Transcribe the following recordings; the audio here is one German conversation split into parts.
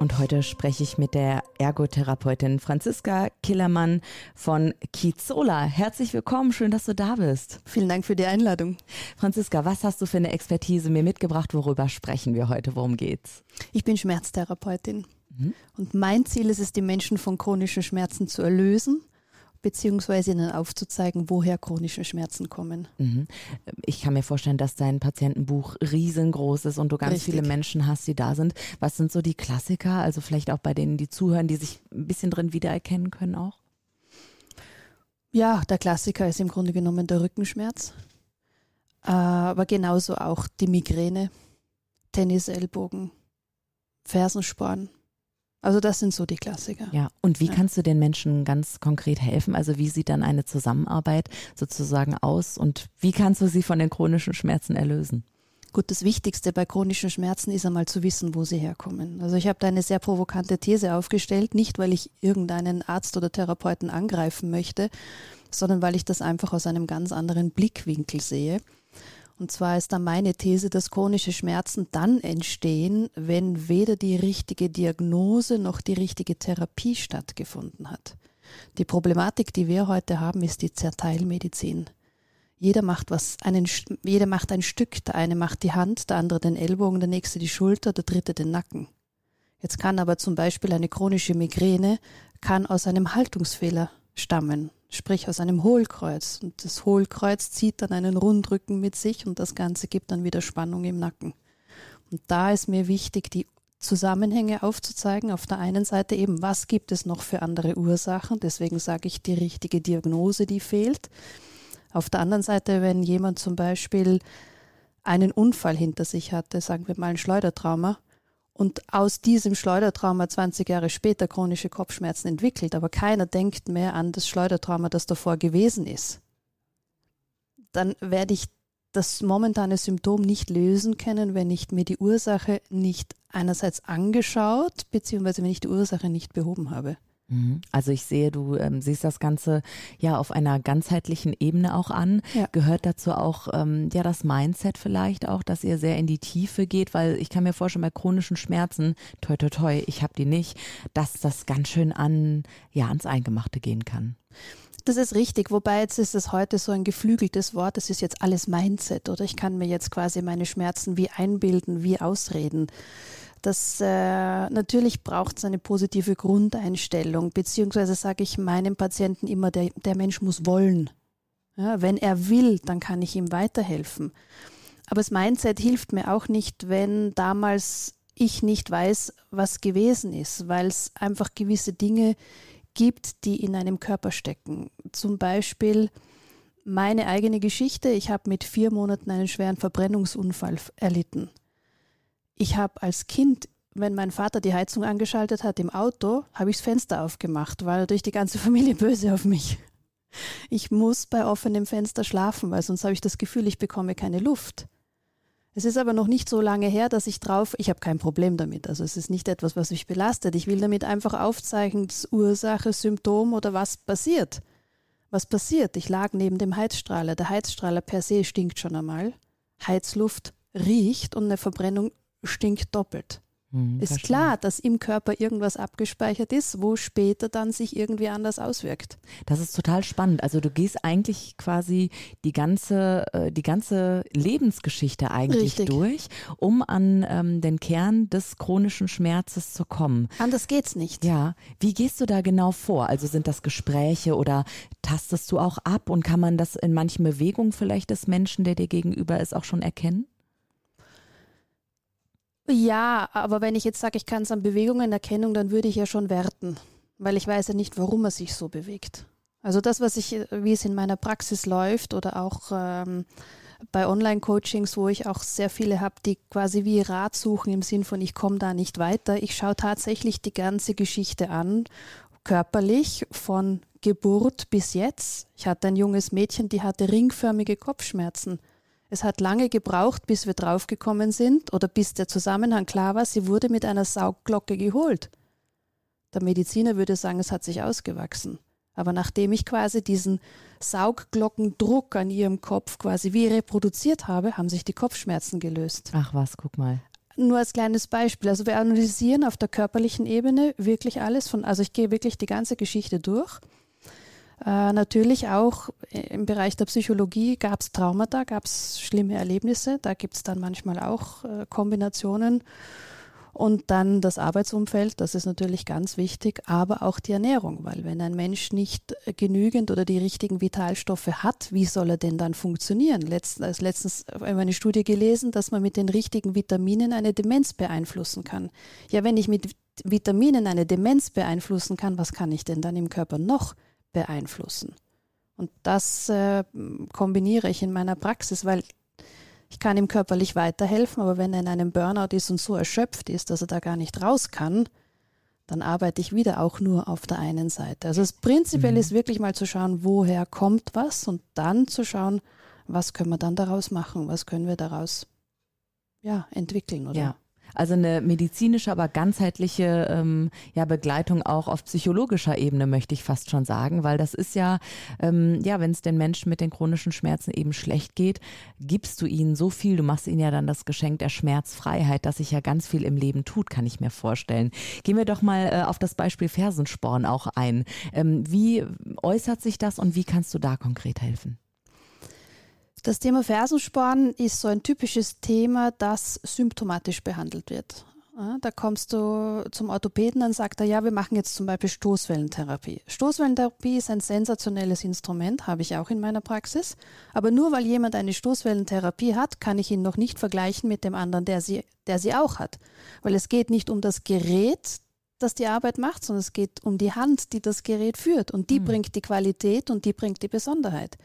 Und heute spreche ich mit der Ergotherapeutin Franziska Killermann von Kizola. Herzlich willkommen, schön, dass du da bist. Vielen Dank für die Einladung. Franziska, was hast du für eine Expertise mir mitgebracht? Worüber sprechen wir heute? Worum geht's? Ich bin Schmerztherapeutin. Mhm. Und mein Ziel ist es, die Menschen von chronischen Schmerzen zu erlösen beziehungsweise ihnen aufzuzeigen, woher chronische Schmerzen kommen. Mhm. Ich kann mir vorstellen, dass dein Patientenbuch riesengroß ist und du ganz Richtig. viele Menschen hast, die da sind. Was sind so die Klassiker? Also vielleicht auch bei denen, die zuhören, die sich ein bisschen drin wiedererkennen können auch? Ja, der Klassiker ist im Grunde genommen der Rückenschmerz, aber genauso auch die Migräne, Tennisellbogen, Fersensporn also das sind so die Klassiker. Ja, und wie ja. kannst du den Menschen ganz konkret helfen? Also wie sieht dann eine Zusammenarbeit sozusagen aus und wie kannst du sie von den chronischen Schmerzen erlösen? Gut, das Wichtigste bei chronischen Schmerzen ist einmal zu wissen, wo sie herkommen. Also ich habe da eine sehr provokante These aufgestellt, nicht weil ich irgendeinen Arzt oder Therapeuten angreifen möchte, sondern weil ich das einfach aus einem ganz anderen Blickwinkel sehe. Und zwar ist da meine These, dass chronische Schmerzen dann entstehen, wenn weder die richtige Diagnose noch die richtige Therapie stattgefunden hat. Die Problematik, die wir heute haben, ist die Zerteilmedizin. Jeder macht was, einen, jeder macht ein Stück. Der eine macht die Hand, der andere den Ellbogen, der nächste die Schulter, der dritte den Nacken. Jetzt kann aber zum Beispiel eine chronische Migräne kann aus einem Haltungsfehler stammen sprich aus einem Hohlkreuz. Und das Hohlkreuz zieht dann einen Rundrücken mit sich und das Ganze gibt dann wieder Spannung im Nacken. Und da ist mir wichtig, die Zusammenhänge aufzuzeigen. Auf der einen Seite eben, was gibt es noch für andere Ursachen? Deswegen sage ich die richtige Diagnose, die fehlt. Auf der anderen Seite, wenn jemand zum Beispiel einen Unfall hinter sich hatte, sagen wir mal ein Schleudertrauma, und aus diesem Schleudertrauma 20 Jahre später chronische Kopfschmerzen entwickelt, aber keiner denkt mehr an das Schleudertrauma, das davor gewesen ist, dann werde ich das momentane Symptom nicht lösen können, wenn ich mir die Ursache nicht einerseits angeschaut, beziehungsweise wenn ich die Ursache nicht behoben habe. Mhm. Also ich sehe, du ähm, siehst das Ganze ja auf einer ganzheitlichen Ebene auch an. Ja. Gehört dazu auch ähm, ja das Mindset vielleicht auch, dass ihr sehr in die Tiefe geht, weil ich kann mir vorstellen, bei chronischen Schmerzen, toi toi toi, ich habe die nicht, dass das ganz schön an ja ans Eingemachte gehen kann. Das ist richtig, wobei jetzt ist es heute so ein geflügeltes Wort, das ist jetzt alles Mindset oder ich kann mir jetzt quasi meine Schmerzen wie einbilden, wie ausreden. Das äh, natürlich braucht es eine positive Grundeinstellung, beziehungsweise sage ich meinem Patienten immer, der, der Mensch muss wollen. Ja, wenn er will, dann kann ich ihm weiterhelfen. Aber das Mindset hilft mir auch nicht, wenn damals ich nicht weiß, was gewesen ist, weil es einfach gewisse Dinge gibt, die in einem Körper stecken. Zum Beispiel meine eigene Geschichte. Ich habe mit vier Monaten einen schweren Verbrennungsunfall erlitten. Ich habe als Kind, wenn mein Vater die Heizung angeschaltet hat im Auto, habe ich das Fenster aufgemacht, weil durch die ganze Familie böse auf mich. Ich muss bei offenem Fenster schlafen, weil sonst habe ich das Gefühl, ich bekomme keine Luft. Es ist aber noch nicht so lange her, dass ich drauf, ich habe kein Problem damit. Also es ist nicht etwas, was mich belastet. Ich will damit einfach aufzeigen, das Ursache, Symptom oder was passiert. Was passiert? Ich lag neben dem Heizstrahler. Der Heizstrahler per se stinkt schon einmal. Heizluft riecht und eine Verbrennung stinkt doppelt. Mhm, ist klar, dass im Körper irgendwas abgespeichert ist, wo später dann sich irgendwie anders auswirkt. Das ist total spannend. Also du gehst eigentlich quasi die ganze, äh, die ganze Lebensgeschichte eigentlich Richtig. durch, um an ähm, den Kern des chronischen Schmerzes zu kommen. Anders geht's nicht. Ja. Wie gehst du da genau vor? Also sind das Gespräche oder tastest du auch ab und kann man das in manchen Bewegungen vielleicht des Menschen, der dir gegenüber ist, auch schon erkennen? Ja, aber wenn ich jetzt sage, ich kann es an Bewegungen erkennen, dann würde ich ja schon werten, weil ich weiß ja nicht, warum er sich so bewegt. Also das, was ich, wie es in meiner Praxis läuft oder auch ähm, bei Online-Coachings, wo ich auch sehr viele habe, die quasi wie Rat suchen im Sinn von, ich komme da nicht weiter. Ich schaue tatsächlich die ganze Geschichte an, körperlich von Geburt bis jetzt. Ich hatte ein junges Mädchen, die hatte ringförmige Kopfschmerzen Es hat lange gebraucht, bis wir draufgekommen sind oder bis der Zusammenhang klar war, sie wurde mit einer Saugglocke geholt. Der Mediziner würde sagen, es hat sich ausgewachsen. Aber nachdem ich quasi diesen Saugglockendruck an ihrem Kopf quasi wie reproduziert habe, haben sich die Kopfschmerzen gelöst. Ach was, guck mal. Nur als kleines Beispiel. Also wir analysieren auf der körperlichen Ebene wirklich alles von, also ich gehe wirklich die ganze Geschichte durch. Äh, natürlich auch im Bereich der Psychologie gab es Traumata, gab es schlimme Erlebnisse. Da gibt es dann manchmal auch äh, Kombinationen. Und dann das Arbeitsumfeld, das ist natürlich ganz wichtig, aber auch die Ernährung, weil wenn ein Mensch nicht genügend oder die richtigen Vitalstoffe hat, wie soll er denn dann funktionieren? Letzt, als letztens habe ich eine Studie gelesen, dass man mit den richtigen Vitaminen eine Demenz beeinflussen kann. Ja, wenn ich mit Vitaminen eine Demenz beeinflussen kann, was kann ich denn dann im Körper noch beeinflussen? Und das äh, kombiniere ich in meiner Praxis, weil ich kann ihm körperlich weiterhelfen, aber wenn er in einem Burnout ist und so erschöpft ist, dass er da gar nicht raus kann, dann arbeite ich wieder auch nur auf der einen Seite. Also das prinzipiell mhm. ist wirklich mal zu schauen, woher kommt was und dann zu schauen, was können wir dann daraus machen, was können wir daraus ja, entwickeln, oder? Ja. Also eine medizinische, aber ganzheitliche ähm, ja, Begleitung auch auf psychologischer Ebene, möchte ich fast schon sagen, weil das ist ja, ähm, ja, wenn es den Menschen mit den chronischen Schmerzen eben schlecht geht, gibst du ihnen so viel, du machst ihnen ja dann das Geschenk der Schmerzfreiheit, dass sich ja ganz viel im Leben tut, kann ich mir vorstellen. Gehen wir doch mal äh, auf das Beispiel Fersensporn auch ein. Ähm, wie äußert sich das und wie kannst du da konkret helfen? Das Thema Fersensporn ist so ein typisches Thema, das symptomatisch behandelt wird. Da kommst du zum Orthopäden, dann sagt er, ja, wir machen jetzt zum Beispiel Stoßwellentherapie. Stoßwellentherapie ist ein sensationelles Instrument, habe ich auch in meiner Praxis. Aber nur weil jemand eine Stoßwellentherapie hat, kann ich ihn noch nicht vergleichen mit dem anderen, der sie, der sie auch hat. Weil es geht nicht um das Gerät, das die Arbeit macht, sondern es geht um die Hand, die das Gerät führt. Und die mhm. bringt die Qualität und die bringt die Besonderheit.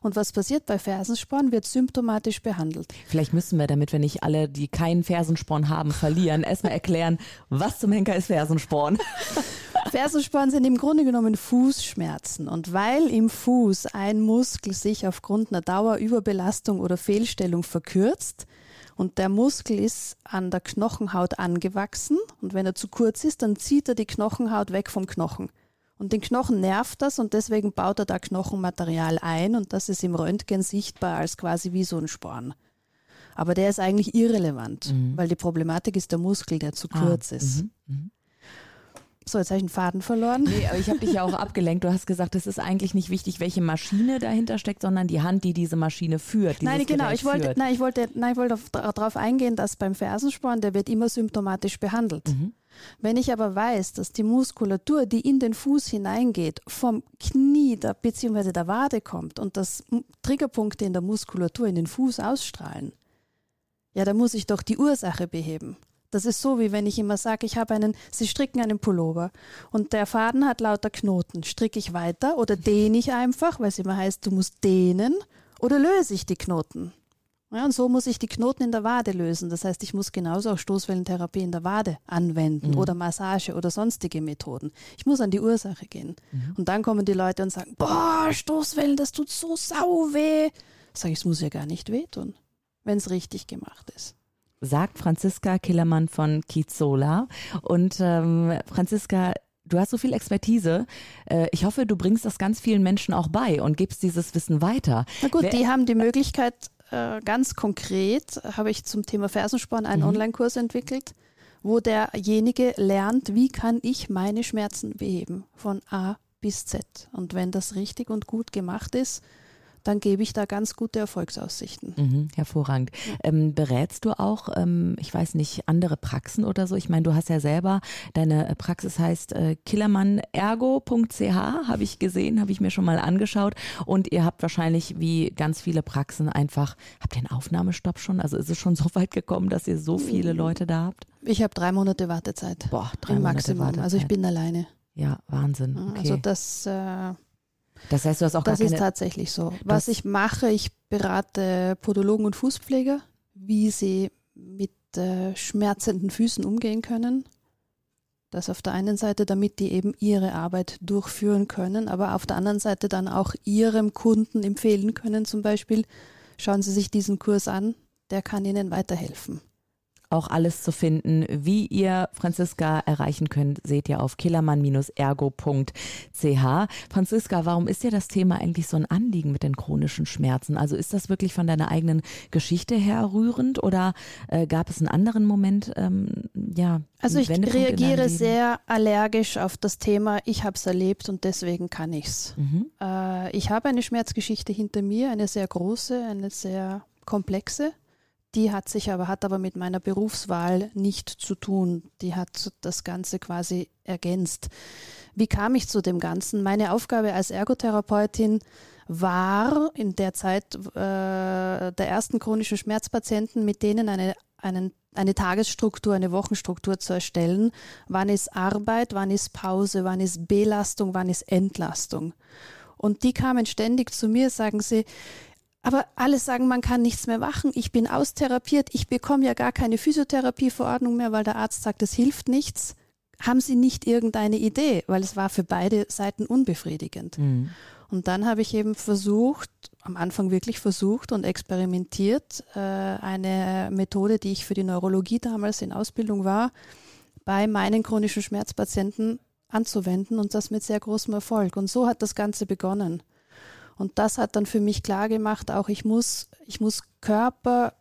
Und was passiert bei Fersensporn, wird symptomatisch behandelt. Vielleicht müssen wir, damit wir nicht alle, die keinen Fersensporn haben, verlieren, erstmal erklären, was zum Henker ist Fersensporn. Fersensporn sind im Grunde genommen Fußschmerzen. Und weil im Fuß ein Muskel sich aufgrund einer Dauerüberbelastung oder Fehlstellung verkürzt, und der Muskel ist an der Knochenhaut angewachsen und wenn er zu kurz ist, dann zieht er die Knochenhaut weg vom Knochen. Und den Knochen nervt das und deswegen baut er da Knochenmaterial ein und das ist im Röntgen sichtbar als quasi wie so ein Sporn. Aber der ist eigentlich irrelevant, mhm. weil die Problematik ist der Muskel, der zu ah, kurz ist. Mhm, mh. So, jetzt habe ich einen Faden verloren. Nee, aber ich habe dich ja auch abgelenkt. Du hast gesagt, es ist eigentlich nicht wichtig, welche Maschine dahinter steckt, sondern die Hand, die diese Maschine führt. Nein, genau. Ich wollte, nein, ich wollte, nein, ich wollte darauf eingehen, dass beim Fersensporn, der wird immer symptomatisch behandelt. Mhm. Wenn ich aber weiß, dass die Muskulatur, die in den Fuß hineingeht, vom Knie bzw. der Wade kommt und dass Triggerpunkte in der Muskulatur in den Fuß ausstrahlen, ja, dann muss ich doch die Ursache beheben. Das ist so, wie wenn ich immer sage, ich habe einen, Sie stricken einen Pullover und der Faden hat lauter Knoten. Stricke ich weiter oder dehne ich einfach, weil es immer heißt, du musst dehnen oder löse ich die Knoten? Ja, und so muss ich die Knoten in der Wade lösen. Das heißt, ich muss genauso auch Stoßwellentherapie in der Wade anwenden mhm. oder Massage oder sonstige Methoden. Ich muss an die Ursache gehen. Mhm. Und dann kommen die Leute und sagen, boah, Stoßwellen, das tut so sau weh. Sag ich, es muss ja gar nicht wehtun, wenn es richtig gemacht ist sagt Franziska Killermann von Kizola. Und ähm, Franziska, du hast so viel Expertise. Äh, ich hoffe, du bringst das ganz vielen Menschen auch bei und gibst dieses Wissen weiter. Na gut, Wer die haben die Möglichkeit, äh, ganz konkret habe ich zum Thema Fersensporn einen mhm. Online-Kurs entwickelt, wo derjenige lernt, wie kann ich meine Schmerzen beheben, von A bis Z. Und wenn das richtig und gut gemacht ist, dann gebe ich da ganz gute Erfolgsaussichten. Mhm, hervorragend. Ähm, berätst du auch, ähm, ich weiß nicht, andere Praxen oder so? Ich meine, du hast ja selber, deine Praxis heißt äh, killermannergo.ch, habe ich gesehen, habe ich mir schon mal angeschaut. Und ihr habt wahrscheinlich wie ganz viele Praxen einfach, habt ihr einen Aufnahmestopp schon? Also ist es schon so weit gekommen, dass ihr so viele mm. Leute da habt? Ich habe drei Monate Wartezeit. Boah, drei Monate Maximum. Wartezeit. Also ich bin alleine. Ja, Wahnsinn. Okay. Also das äh, das heißt, du hast auch Das ist tatsächlich so. Was ich mache, ich berate Podologen und Fußpfleger, wie sie mit äh, schmerzenden Füßen umgehen können. Das auf der einen Seite, damit die eben ihre Arbeit durchführen können, aber auf der anderen Seite dann auch ihrem Kunden empfehlen können, zum Beispiel, schauen Sie sich diesen Kurs an, der kann Ihnen weiterhelfen auch alles zu finden. Wie ihr Franziska erreichen könnt, seht ihr auf killermann-ergo.ch. Franziska, warum ist dir das Thema eigentlich so ein Anliegen mit den chronischen Schmerzen? Also ist das wirklich von deiner eigenen Geschichte her rührend oder äh, gab es einen anderen Moment? Ähm, ja, also ich reagiere sehr allergisch auf das Thema. Ich habe es erlebt und deswegen kann ich es. Mhm. Äh, ich habe eine Schmerzgeschichte hinter mir, eine sehr große, eine sehr komplexe. Die hat sich aber, hat aber mit meiner Berufswahl nicht zu tun. Die hat das Ganze quasi ergänzt. Wie kam ich zu dem Ganzen? Meine Aufgabe als Ergotherapeutin war in der Zeit äh, der ersten chronischen Schmerzpatienten, mit denen eine, einen, eine Tagesstruktur, eine Wochenstruktur zu erstellen. Wann ist Arbeit, wann ist Pause, wann ist Belastung, wann ist Entlastung? Und die kamen ständig zu mir, sagen sie, aber alle sagen, man kann nichts mehr machen. Ich bin austherapiert. Ich bekomme ja gar keine Physiotherapieverordnung mehr, weil der Arzt sagt, es hilft nichts. Haben Sie nicht irgendeine Idee? Weil es war für beide Seiten unbefriedigend. Mhm. Und dann habe ich eben versucht, am Anfang wirklich versucht und experimentiert, äh, eine Methode, die ich für die Neurologie damals in Ausbildung war, bei meinen chronischen Schmerzpatienten anzuwenden und das mit sehr großem Erfolg. Und so hat das Ganze begonnen. Und das hat dann für mich klar gemacht, auch ich muss, ich muss Körper,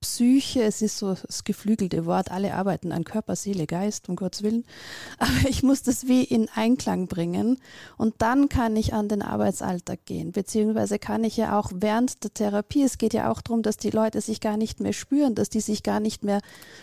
Psyche, es ist so das geflügelte Wort, alle arbeiten an Körper, Seele, Geist, um Gottes Willen. Aber ich muss das wie in Einklang bringen und dann kann ich an den Arbeitsalltag gehen, beziehungsweise kann ich ja auch während der Therapie, es geht ja auch darum, dass die Leute sich gar nicht mehr spüren, dass die sich gar nicht mehr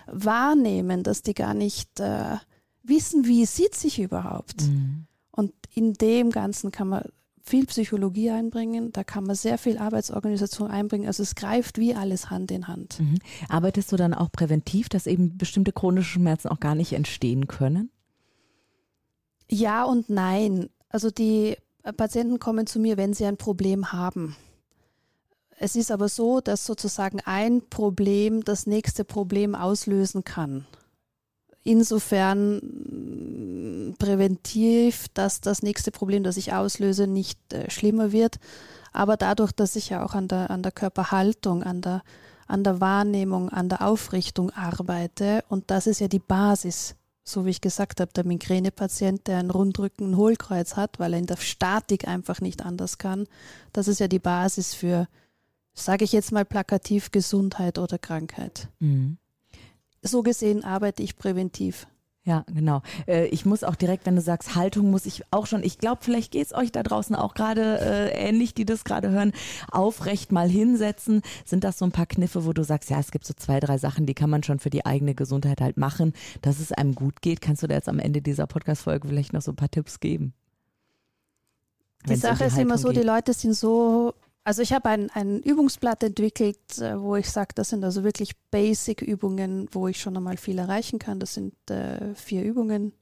wahrnehmen, dass die gar nicht äh, wissen, wie sieht sich überhaupt. Mhm. Und in dem Ganzen kann man viel Psychologie einbringen, da kann man sehr viel Arbeitsorganisation einbringen. Also es greift wie alles Hand in Hand. Mhm. Arbeitest du dann auch präventiv, dass eben bestimmte chronische Schmerzen auch gar nicht entstehen können? Ja und nein. Also die Patienten kommen zu mir, wenn sie ein Problem haben. Es ist aber so, dass sozusagen ein Problem das nächste Problem auslösen kann insofern präventiv, dass das nächste Problem, das ich auslöse, nicht äh, schlimmer wird. Aber dadurch, dass ich ja auch an der, an der Körperhaltung, an der, an der Wahrnehmung, an der Aufrichtung arbeite, und das ist ja die Basis, so wie ich gesagt habe, der Migränepatient, der einen Rundrücken, ein Hohlkreuz hat, weil er in der Statik einfach nicht anders kann, das ist ja die Basis für, sage ich jetzt mal plakativ, Gesundheit oder Krankheit. Mhm so gesehen arbeite ich präventiv. Ja, genau. Äh, ich muss auch direkt, wenn du sagst, Haltung muss ich auch schon, ich glaube, vielleicht geht es euch da draußen auch gerade äh, ähnlich, die das gerade hören, aufrecht mal hinsetzen. Sind das so ein paar Kniffe, wo du sagst, ja, es gibt so zwei, drei Sachen, die kann man schon für die eigene Gesundheit halt machen, dass es einem gut geht. Kannst du da jetzt am Ende dieser Podcast-Folge vielleicht noch so ein paar Tipps geben? Die Sache um die ist immer so, geht. die Leute sind so also ich habe ein, ein Übungsblatt entwickelt, äh, wo ich sage, das sind also wirklich Basic-Übungen, wo ich schon einmal viel erreichen kann. Das sind äh, vier Übungen.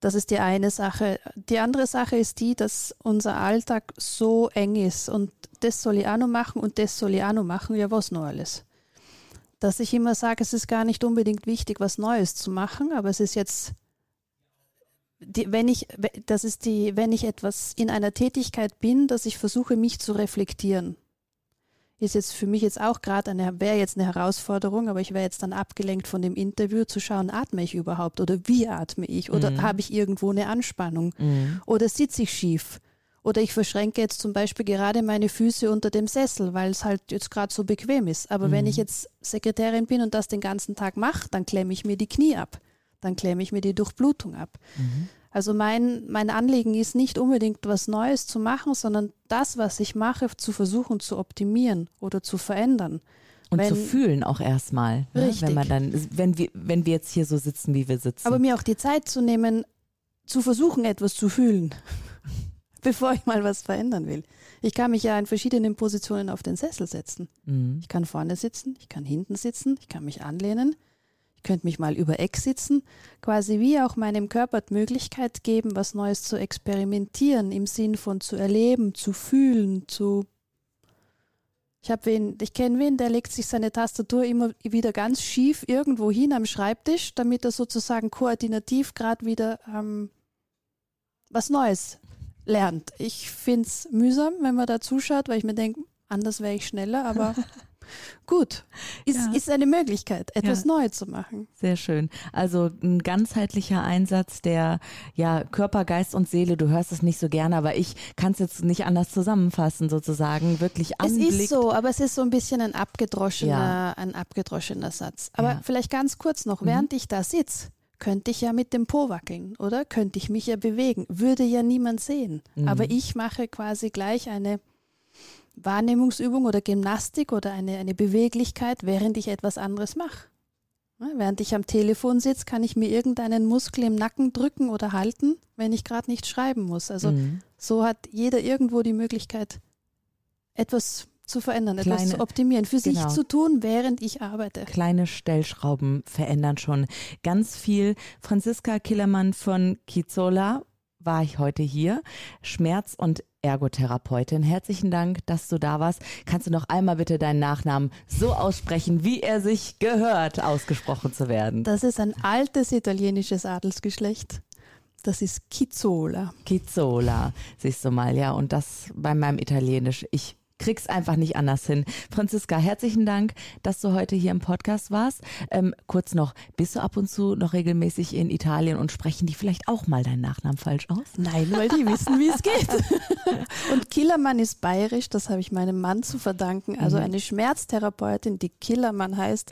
Das ist die eine Sache. Die andere Sache ist die, dass unser Alltag so eng ist und das soll ich auch noch machen und das soll ich auch noch machen. Ja, was noch alles? Dass ich immer sage, es ist gar nicht unbedingt wichtig, was Neues zu machen, aber es ist jetzt die, wenn ich, das ist die, wenn ich etwas in einer Tätigkeit bin, dass ich versuche, mich zu reflektieren. Ist jetzt für mich jetzt auch gerade eine, wäre jetzt eine Herausforderung, aber ich wäre jetzt dann abgelenkt von dem Interview zu schauen, atme ich überhaupt oder wie atme ich oder mhm. habe ich irgendwo eine Anspannung mhm. oder sitze ich schief oder ich verschränke jetzt zum Beispiel gerade meine Füße unter dem Sessel, weil es halt jetzt gerade so bequem ist. Aber mhm. wenn ich jetzt Sekretärin bin und das den ganzen Tag mache, dann klemme ich mir die Knie ab dann klemme ich mir die Durchblutung ab. Mhm. Also mein, mein Anliegen ist nicht unbedingt was Neues zu machen, sondern das, was ich mache, zu versuchen zu optimieren oder zu verändern. Und wenn, zu fühlen auch erstmal. Ne? Wenn man dann, wenn wir, wenn wir jetzt hier so sitzen, wie wir sitzen. Aber mir auch die Zeit zu nehmen, zu versuchen, etwas zu fühlen, bevor ich mal was verändern will. Ich kann mich ja in verschiedenen Positionen auf den Sessel setzen. Mhm. Ich kann vorne sitzen, ich kann hinten sitzen, ich kann mich anlehnen, könnte mich mal über Eck sitzen, quasi wie auch meinem Körper die Möglichkeit geben, was Neues zu experimentieren, im Sinn von zu erleben, zu fühlen, zu ich habe wen, ich kenne wen, der legt sich seine Tastatur immer wieder ganz schief irgendwo hin am Schreibtisch, damit er sozusagen koordinativ gerade wieder ähm, was Neues lernt. Ich finde es mühsam, wenn man da zuschaut, weil ich mir denke, anders wäre ich schneller, aber Gut, ist, ja. ist eine Möglichkeit, etwas ja. Neues zu machen. Sehr schön. Also ein ganzheitlicher Einsatz der ja, Körper, Geist und Seele. Du hörst es nicht so gerne, aber ich kann es jetzt nicht anders zusammenfassen, sozusagen. Wirklich anblickt. Es ist so, aber es ist so ein bisschen ein abgedroschener, ja. ein abgedroschener Satz. Aber vielleicht ganz kurz noch, mhm. während ich da sitze, könnte ich ja mit dem Po wackeln, oder? Könnte ich mich ja bewegen. Würde ja niemand sehen. Mhm. Aber ich mache quasi gleich eine Wahrnehmungsübung oder Gymnastik oder eine, eine Beweglichkeit, während ich etwas anderes mache. Ja, während ich am Telefon sitze, kann ich mir irgendeinen Muskel im Nacken drücken oder halten, wenn ich gerade nicht schreiben muss. Also mhm. so hat jeder irgendwo die Möglichkeit, etwas zu verändern, Kleine, etwas zu optimieren, für genau. sich zu tun, während ich arbeite. Kleine Stellschrauben verändern schon ganz viel. Franziska Killermann von Kizola war ich heute hier. Schmerz- und Ergotherapeutin. Herzlichen Dank, dass du da warst. Kannst du noch einmal bitte deinen Nachnamen so aussprechen, wie er sich gehört, ausgesprochen zu werden? Das ist ein altes italienisches Adelsgeschlecht. Das ist Kizzola. Kizzola, siehst du mal, ja. Und das bei meinem Italienisch. Ich krieg's einfach nicht anders hin. Franziska, herzlichen Dank, dass du heute hier im Podcast warst. Ähm, kurz noch, bist du ab und zu noch regelmäßig in Italien und sprechen die vielleicht auch mal deinen Nachnamen falsch aus? Nein, weil die wissen, wie es geht. und Killermann ist bayerisch, das habe ich meinem Mann zu verdanken. Also mhm. eine Schmerztherapeutin, die Killermann heißt,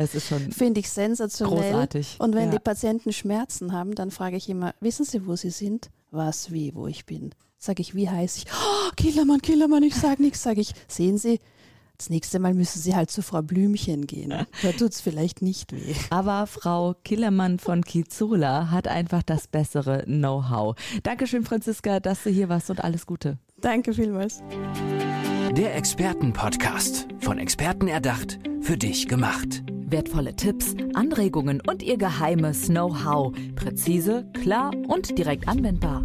finde ich sensationell. Großartig. Und wenn ja. die Patienten Schmerzen haben, dann frage ich immer, wissen Sie, wo Sie sind? Was, wie, wo ich bin? Sage ich, wie heiß ich? Oh, Killermann, Killermann, ich sage nichts. Sage ich, sehen Sie, das nächste Mal müssen Sie halt zu Frau Blümchen gehen. Da tut es vielleicht nicht weh. Aber Frau Killermann von Kizula hat einfach das bessere Know-how. Dankeschön, Franziska, dass du hier warst und alles Gute. Danke vielmals. Der Expertenpodcast. Von Experten erdacht, für dich gemacht. Wertvolle Tipps, Anregungen und ihr geheimes Know-how. Präzise, klar und direkt anwendbar.